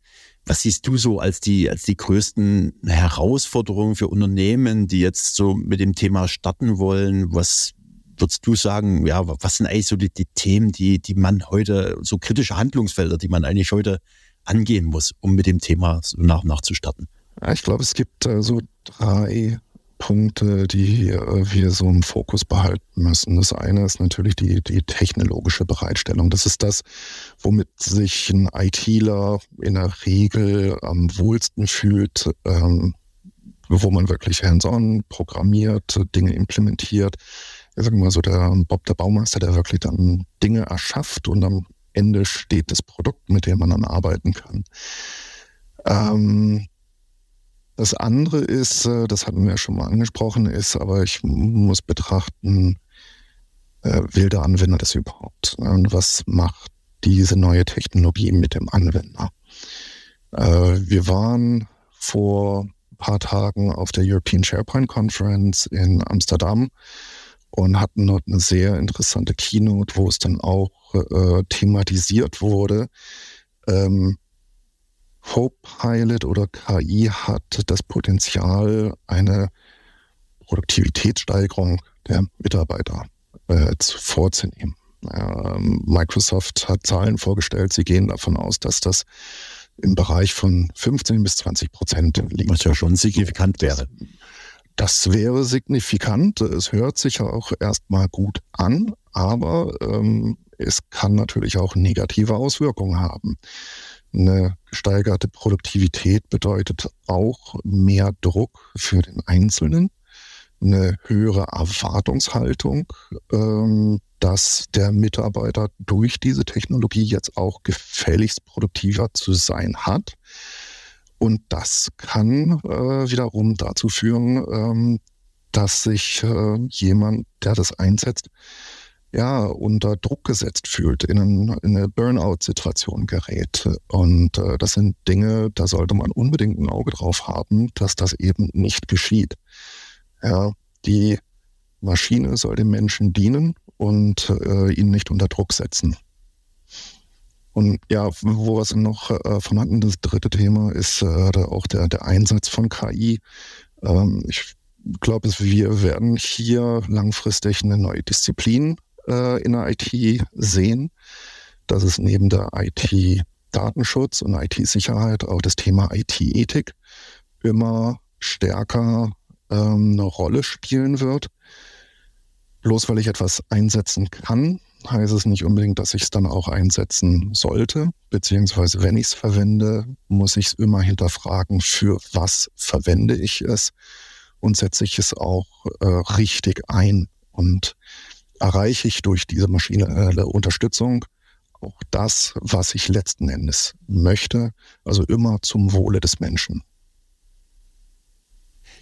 was siehst du so als die, als die größten Herausforderungen für Unternehmen, die jetzt so mit dem Thema starten wollen? Was würdest du sagen, ja, was sind eigentlich so die, die Themen, die, die man heute, so kritische Handlungsfelder, die man eigentlich heute angehen muss, um mit dem Thema so nach und nach zu starten? Ich glaube, es gibt äh, so drei Punkte, die äh, wir so im Fokus behalten müssen. Das eine ist natürlich die, die technologische Bereitstellung. Das ist das, womit sich ein ITler in der Regel am wohlsten fühlt, ähm, wo man wirklich hands-on programmiert, Dinge implementiert. Ich sage mal so, der Bob der Baumeister, der wirklich dann Dinge erschafft und am Ende steht das Produkt, mit dem man dann arbeiten kann. Ähm, das andere ist, äh, das hatten wir ja schon mal angesprochen, ist, aber ich muss betrachten, äh, will der Anwender das überhaupt? Und was macht diese neue Technologie mit dem Anwender? Äh, wir waren vor ein paar Tagen auf der European SharePoint Conference in Amsterdam und hatten dort eine sehr interessante Keynote, wo es dann auch äh, thematisiert wurde. Ähm, Hope Pilot oder KI hat das Potenzial, eine Produktivitätssteigerung der Mitarbeiter äh, vorzunehmen. Ähm, Microsoft hat Zahlen vorgestellt, sie gehen davon aus, dass das im Bereich von 15 bis 20 Prozent liegt. Was ja schon signifikant wäre. Das wäre signifikant. Es hört sich auch erstmal gut an, aber ähm, es kann natürlich auch negative Auswirkungen haben. Eine gesteigerte Produktivität bedeutet auch mehr Druck für den Einzelnen, eine höhere Erwartungshaltung, ähm, dass der Mitarbeiter durch diese Technologie jetzt auch gefälligst produktiver zu sein hat. Und das kann äh, wiederum dazu führen, ähm, dass sich äh, jemand, der das einsetzt, ja, unter Druck gesetzt fühlt, in, ein, in eine Burnout-Situation gerät. Und äh, das sind Dinge, da sollte man unbedingt ein Auge drauf haben, dass das eben nicht geschieht. Ja, die Maschine soll dem Menschen dienen und äh, ihn nicht unter Druck setzen. Und ja, wo wir es noch äh, von hatten, das dritte Thema ist äh, auch der, der Einsatz von KI. Ähm, ich glaube, wir werden hier langfristig eine neue Disziplin äh, in der IT sehen, dass es neben der IT-Datenschutz und IT-Sicherheit auch das Thema IT-Ethik immer stärker ähm, eine Rolle spielen wird. Bloß weil ich etwas einsetzen kann, heißt es nicht unbedingt, dass ich es dann auch einsetzen sollte. Beziehungsweise wenn ich es verwende, muss ich es immer hinterfragen, für was verwende ich es und setze ich es auch äh, richtig ein. Und erreiche ich durch diese maschinelle Unterstützung auch das, was ich letzten Endes möchte, also immer zum Wohle des Menschen.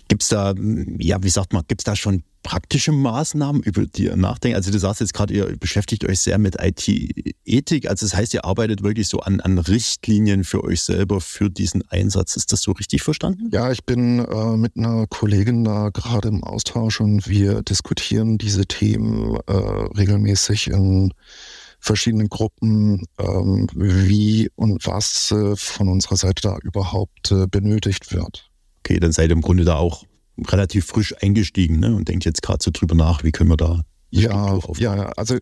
Gibt es da, ja, wie sagt man, gibt es da schon praktische Maßnahmen, über die ihr nachdenkt? Also du sagst jetzt gerade, ihr beschäftigt euch sehr mit IT-Ethik. Also das heißt, ihr arbeitet wirklich so an, an Richtlinien für euch selber für diesen Einsatz. Ist das so richtig verstanden? Ja, ich bin äh, mit einer Kollegin da gerade im Austausch und wir diskutieren diese Themen äh, regelmäßig in verschiedenen Gruppen, ähm, wie und was äh, von unserer Seite da überhaupt äh, benötigt wird okay, dann seid ihr im Grunde da auch relativ frisch eingestiegen ne? und denkt jetzt gerade so drüber nach, wie können wir da. Ja, ja, also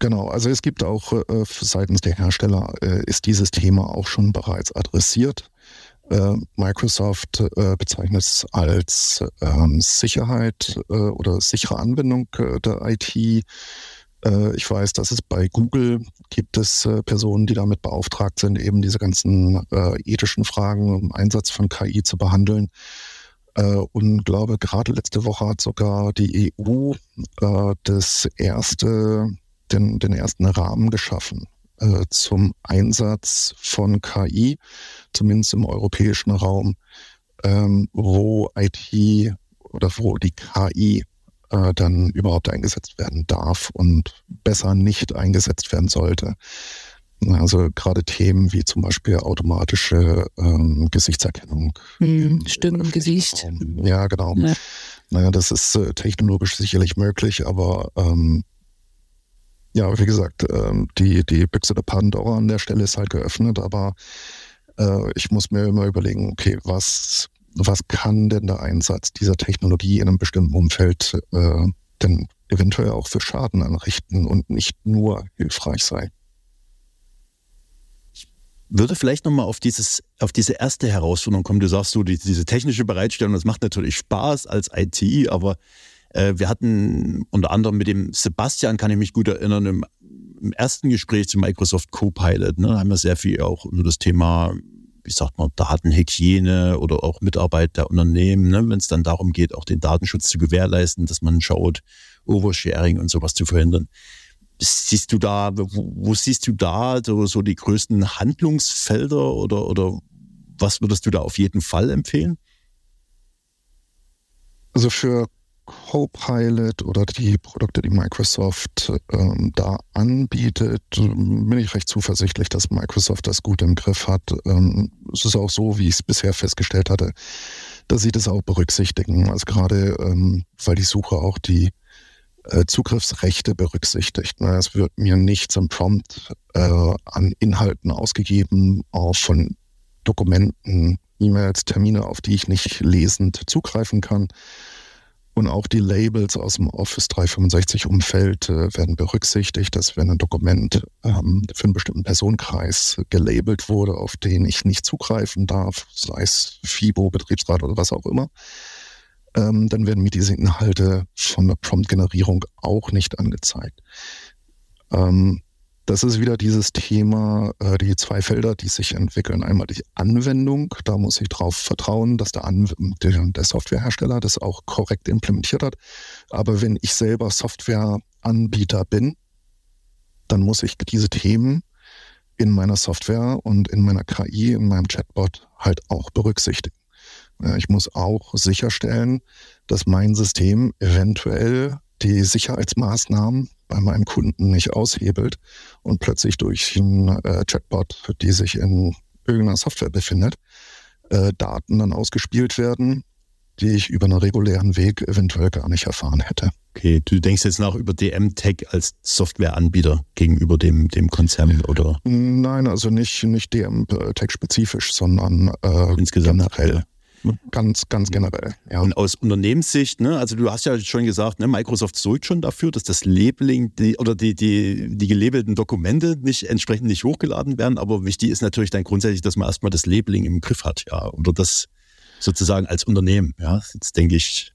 genau. Also es gibt auch äh, seitens der Hersteller äh, ist dieses Thema auch schon bereits adressiert. Äh, Microsoft bezeichnet es als ähm, Sicherheit äh, oder sichere Anwendung äh, der IT. Ich weiß, dass es bei Google gibt es Personen, die damit beauftragt sind, eben diese ganzen ethischen Fragen im Einsatz von KI zu behandeln. Äh, und glaube, gerade letzte Woche hat sogar die EU äh, das erste, den, den ersten Rahmen geschaffen äh, zum Einsatz von KI, zumindest im europäischen Raum, ähm, wo IT oder wo die KI äh, dann überhaupt eingesetzt werden darf und besser nicht eingesetzt werden sollte. Also gerade Themen wie zum Beispiel automatische ähm, Gesichtserkennung. Hm, Stimme im Gesicht. Ja, genau. Ja. Naja, das ist äh, technologisch sicherlich möglich, aber ähm, ja, wie gesagt, ähm, die, die Büchse der Pandora an der Stelle ist halt geöffnet, aber äh, ich muss mir immer überlegen, okay, was, was kann denn der Einsatz dieser Technologie in einem bestimmten Umfeld äh, denn eventuell auch für Schaden anrichten und nicht nur hilfreich sein? würde vielleicht nochmal auf dieses, auf diese erste Herausforderung kommen. Du sagst so, die, diese technische Bereitstellung, das macht natürlich Spaß als IT, aber äh, wir hatten unter anderem mit dem Sebastian, kann ich mich gut erinnern, im, im ersten Gespräch zu Microsoft Copilot, ne, haben wir sehr viel auch über das Thema, wie sagt man, Datenhygiene oder auch Mitarbeit der Unternehmen, ne, wenn es dann darum geht, auch den Datenschutz zu gewährleisten, dass man schaut, Oversharing und sowas zu verhindern siehst du da, wo, wo siehst du da so, so, die größten Handlungsfelder oder, oder was würdest du da auf jeden Fall empfehlen? Also für Copilot oder die Produkte, die Microsoft ähm, da anbietet, bin ich recht zuversichtlich, dass Microsoft das gut im Griff hat. Ähm, es ist auch so, wie ich es bisher festgestellt hatte, dass sie das auch berücksichtigen. Also gerade, ähm, weil die Suche auch die äh, Zugriffsrechte berücksichtigt. Ne? Es wird mir nichts im Prompt äh, an Inhalten ausgegeben, auch von Dokumenten, E-Mails, Termine, auf die ich nicht lesend zugreifen kann. Und auch die Labels aus dem Office 365-Umfeld äh, werden berücksichtigt, dass wenn ein Dokument ähm, für einen bestimmten Personenkreis gelabelt wurde, auf den ich nicht zugreifen darf, sei es FIBO, Betriebsrat oder was auch immer, ähm, dann werden mir diese Inhalte von der Prompt-Generierung auch nicht angezeigt. Ähm, das ist wieder dieses Thema, äh, die zwei Felder, die sich entwickeln. Einmal die Anwendung, da muss ich darauf vertrauen, dass der, der Softwarehersteller das auch korrekt implementiert hat. Aber wenn ich selber Softwareanbieter bin, dann muss ich diese Themen in meiner Software und in meiner KI, in meinem Chatbot halt auch berücksichtigen. Ich muss auch sicherstellen, dass mein System eventuell die Sicherheitsmaßnahmen bei meinem Kunden nicht aushebelt und plötzlich durch einen äh, Chatbot, die sich in irgendeiner Software befindet, äh, Daten dann ausgespielt werden, die ich über einen regulären Weg eventuell gar nicht erfahren hätte. Okay, du denkst jetzt nach über DM-Tech als Softwareanbieter gegenüber dem, dem Konzern, oder? Nein, also nicht, nicht DM-Tech-spezifisch, sondern äh, Insgesamt. generell. Ganz, ganz generell. Ja. Und aus Unternehmenssicht, ne, also du hast ja schon gesagt, ne, Microsoft sorgt schon dafür, dass das Labeling die, oder die, die, die gelabelten Dokumente nicht entsprechend nicht hochgeladen werden. Aber wichtig ist natürlich dann grundsätzlich, dass man erstmal das Labeling im Griff hat, ja, oder das sozusagen als Unternehmen. Ja, jetzt denke ich,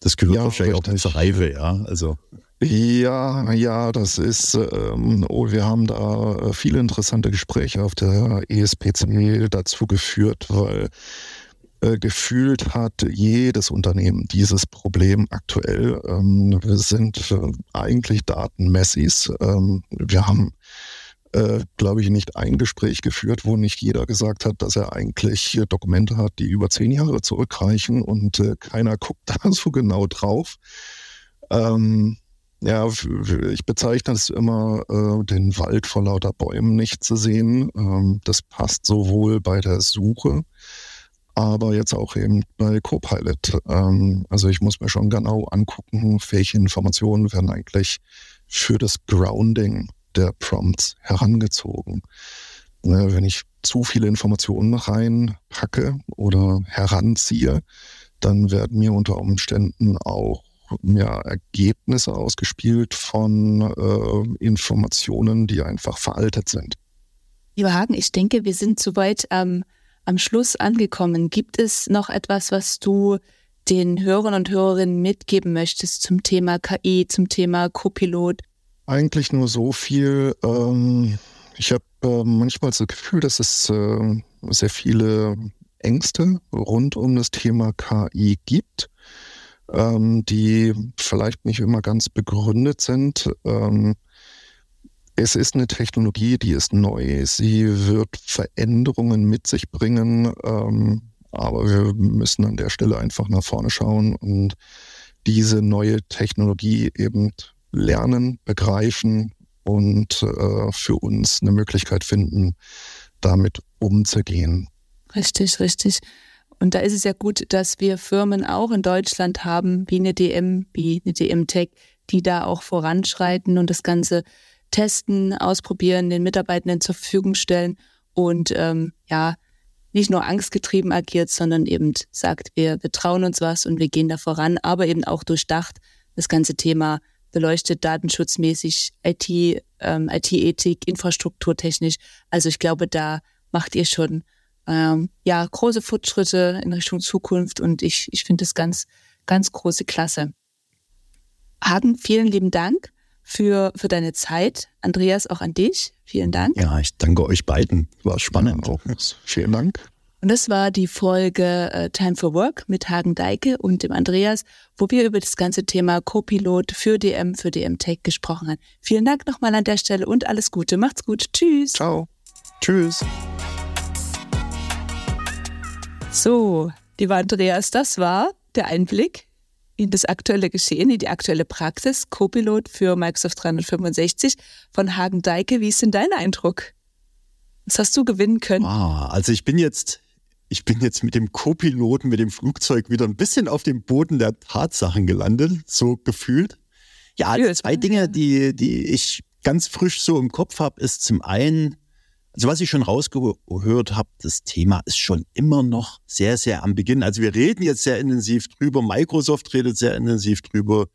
das gehört ja, wahrscheinlich richtig. auch zur Reife, ja. Also. Ja, ja, das ist, ähm, oh, wir haben da äh, viele interessante Gespräche auf der ESPC dazu geführt, weil äh, gefühlt hat jedes Unternehmen dieses Problem aktuell. Ähm, wir sind äh, eigentlich Datenmessis. Ähm, wir haben äh, glaube ich, nicht ein Gespräch geführt, wo nicht jeder gesagt hat, dass er eigentlich Dokumente hat, die über zehn Jahre zurückreichen und äh, keiner guckt da so genau drauf. Ähm, ja, ich bezeichne es immer, äh, den Wald vor lauter Bäumen nicht zu sehen. Ähm, das passt sowohl bei der Suche, aber jetzt auch eben bei Copilot. Ähm, also ich muss mir schon genau angucken, welche Informationen werden eigentlich für das Grounding der Prompts herangezogen. Ne, wenn ich zu viele Informationen reinpacke oder heranziehe, dann werden mir unter Umständen auch ja, Ergebnisse ausgespielt von äh, Informationen, die einfach veraltet sind. Lieber Hagen, ich denke, wir sind soweit ähm, am Schluss angekommen. Gibt es noch etwas, was du den Hörern und Hörerinnen mitgeben möchtest zum Thema KI, zum Thema Copilot? Eigentlich nur so viel. Ähm, ich habe äh, manchmal das Gefühl, dass es äh, sehr viele Ängste rund um das Thema KI gibt ähm, die vielleicht nicht immer ganz begründet sind. Ähm, es ist eine Technologie, die ist neu. Sie wird Veränderungen mit sich bringen. Ähm, aber wir müssen an der Stelle einfach nach vorne schauen und diese neue Technologie eben lernen, begreifen und äh, für uns eine Möglichkeit finden, damit umzugehen. Richtig, richtig. Und da ist es ja gut, dass wir Firmen auch in Deutschland haben, wie eine DM, wie eine DM Tech, die da auch voranschreiten und das Ganze testen, ausprobieren, den Mitarbeitenden zur Verfügung stellen und ähm, ja, nicht nur angstgetrieben agiert, sondern eben sagt, wir, wir trauen uns was und wir gehen da voran, aber eben auch durchdacht das ganze Thema beleuchtet, datenschutzmäßig, IT, ähm, IT-Ethik, infrastrukturtechnisch. Also ich glaube, da macht ihr schon ähm, ja, große Fortschritte in Richtung Zukunft und ich, ich finde es ganz, ganz große Klasse. Hagen, vielen lieben Dank für, für deine Zeit. Andreas, auch an dich. Vielen Dank. Ja, ich danke euch beiden. War spannend. Ja, Vielen Dank. Und das war die Folge äh, Time for Work mit Hagen Deike und dem Andreas, wo wir über das ganze Thema Copilot für DM, für DM Tech gesprochen haben. Vielen Dank nochmal an der Stelle und alles Gute. Macht's gut. Tschüss. Ciao. Tschüss. So, lieber Andreas, das war der Einblick in das aktuelle Geschehen, in die aktuelle Praxis, Copilot für Microsoft 365 von Hagen Deike. Wie ist denn dein Eindruck? Was hast du gewinnen können? Ah, also ich bin jetzt, ich bin jetzt mit dem Co-Piloten, mit dem Flugzeug wieder ein bisschen auf dem Boden der Tatsachen gelandet, so gefühlt. Ja, zwei Dinge, die, die ich ganz frisch so im Kopf habe, ist zum einen, also was ich schon rausgehört habe, das Thema ist schon immer noch sehr, sehr am Beginn. Also wir reden jetzt sehr intensiv drüber, Microsoft redet sehr intensiv drüber,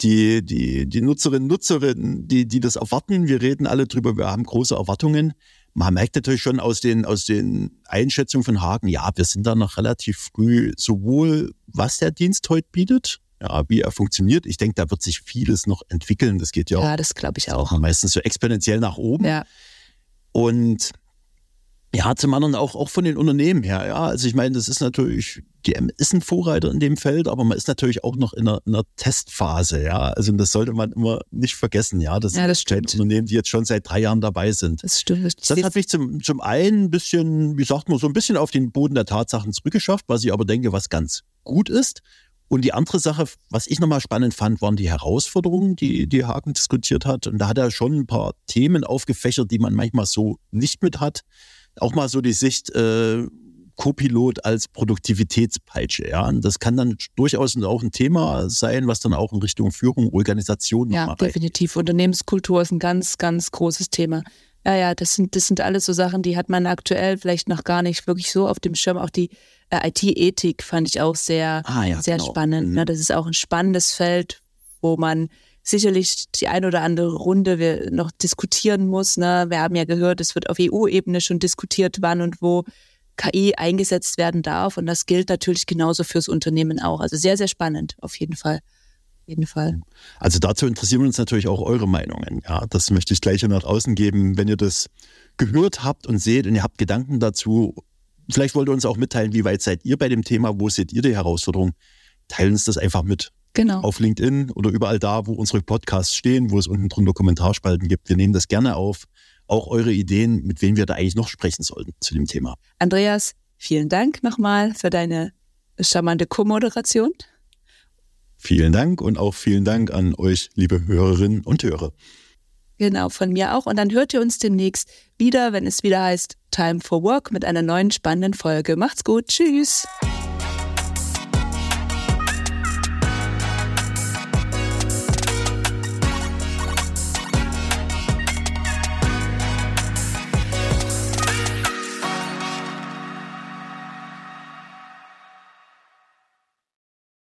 die, die, die Nutzerinnen Nutzerinnen, die, die das erwarten, wir reden alle drüber, wir haben große Erwartungen. Man merkt natürlich schon aus den, aus den Einschätzungen von Hagen, ja, wir sind da noch relativ früh, sowohl was der Dienst heute bietet, ja, wie er funktioniert. Ich denke, da wird sich vieles noch entwickeln. Das geht ja, ja das glaube ich auch. Meistens so exponentiell nach oben. Ja. Und ja, zum anderen auch, auch von den Unternehmen her. Ja, also ich meine, das ist natürlich, GM ist ein Vorreiter in dem Feld, aber man ist natürlich auch noch in einer, in einer Testphase. Ja, also das sollte man immer nicht vergessen. Ja, das, ja, das stimmt. Unternehmen, die jetzt schon seit drei Jahren dabei sind. Das stimmt. Das hat mich zum, zum einen ein bisschen, wie sagt man, so ein bisschen auf den Boden der Tatsachen zurückgeschafft, was ich aber denke, was ganz gut ist. Und die andere Sache, was ich nochmal spannend fand, waren die Herausforderungen, die, die Haken diskutiert hat. Und da hat er schon ein paar Themen aufgefächert, die man manchmal so nicht mit hat. Auch mal so die Sicht, äh, Copilot als Produktivitätspeitsche. Ja, und das kann dann durchaus auch ein Thema sein, was dann auch in Richtung Führung, Organisation Ja, definitiv. Unternehmenskultur ist ein ganz, ganz großes Thema. Ja, ja, das sind, das sind alles so Sachen, die hat man aktuell vielleicht noch gar nicht wirklich so auf dem Schirm. Auch die äh, IT-Ethik fand ich auch sehr, ah, ja, sehr genau. spannend. Mhm. Ne? Das ist auch ein spannendes Feld, wo man sicherlich die ein oder andere Runde noch diskutieren muss. Ne? Wir haben ja gehört, es wird auf EU-Ebene schon diskutiert, wann und wo KI eingesetzt werden darf. Und das gilt natürlich genauso fürs Unternehmen auch. Also sehr, sehr spannend, auf jeden Fall. Jeden Fall. Also dazu interessieren uns natürlich auch eure Meinungen. Ja, das möchte ich gleich nach außen geben. Wenn ihr das gehört habt und seht und ihr habt Gedanken dazu, Vielleicht wollt ihr uns auch mitteilen, wie weit seid ihr bei dem Thema, wo seht ihr die Herausforderung? Teilen uns das einfach mit. Genau. Auf LinkedIn oder überall da, wo unsere Podcasts stehen, wo es unten drunter Kommentarspalten gibt. Wir nehmen das gerne auf, auch eure Ideen, mit wem wir da eigentlich noch sprechen sollten zu dem Thema. Andreas, vielen Dank nochmal für deine charmante Co-Moderation. Vielen Dank und auch vielen Dank an euch, liebe Hörerinnen und Hörer. Genau, von mir auch. Und dann hört ihr uns demnächst wieder, wenn es wieder heißt Time for Work mit einer neuen spannenden Folge. Macht's gut. Tschüss.